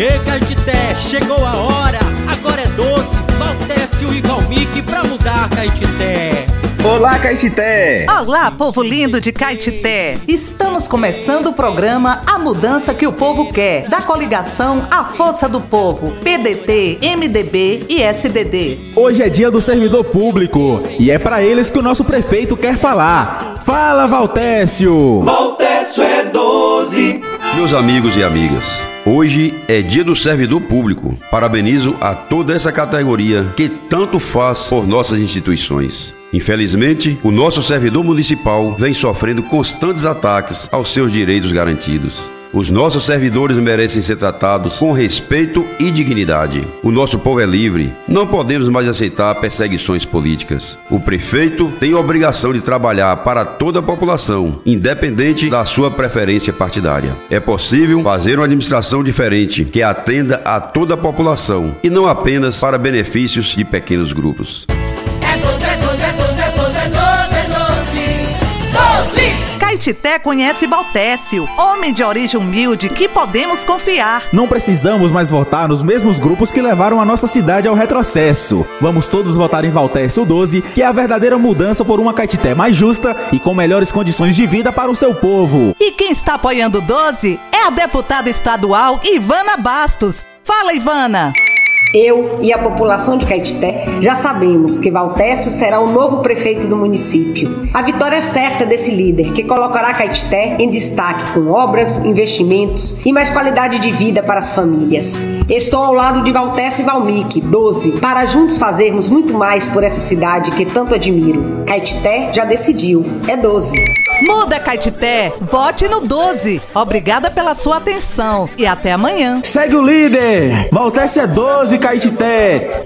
Ei, Caetité, chegou a hora, agora é doce, Valtécio e Valmique pra mudar, Caetité. Olá, Caetité! Olá, povo lindo de Caetité! Estamos começando o programa A Mudança que o Povo Quer, da coligação A Força do Povo, PDT, MDB e SDD. Hoje é dia do servidor público e é para eles que o nosso prefeito quer falar. Fala, Valtécio! Valtécio é 12! Meus amigos e amigas, hoje é dia do servidor público. Parabenizo a toda essa categoria que tanto faz por nossas instituições. Infelizmente, o nosso servidor municipal vem sofrendo constantes ataques aos seus direitos garantidos. Os nossos servidores merecem ser tratados com respeito e dignidade. O nosso povo é livre. Não podemos mais aceitar perseguições políticas. O prefeito tem a obrigação de trabalhar para toda a população, independente da sua preferência partidária. É possível fazer uma administração diferente que atenda a toda a população e não apenas para benefícios de pequenos grupos. Caetité conhece Baltécio, homem de origem humilde que podemos confiar. Não precisamos mais votar nos mesmos grupos que levaram a nossa cidade ao retrocesso. Vamos todos votar em Valtécio 12, que é a verdadeira mudança por uma Caetité mais justa e com melhores condições de vida para o seu povo. E quem está apoiando o 12 é a deputada estadual Ivana Bastos. Fala, Ivana! Eu e a população de Caetité já sabemos que Valtécio será o novo prefeito do município. A vitória é certa desse líder, que colocará Caetité em destaque com obras, investimentos e mais qualidade de vida para as famílias. Estou ao lado de Valtécio e Valmique, 12, para juntos fazermos muito mais por essa cidade que tanto admiro. Caetité já decidiu, é 12. Muda Caetité, vote no 12. Obrigada pela sua atenção e até amanhã. Segue o líder! Valtécio é 12, Caetité!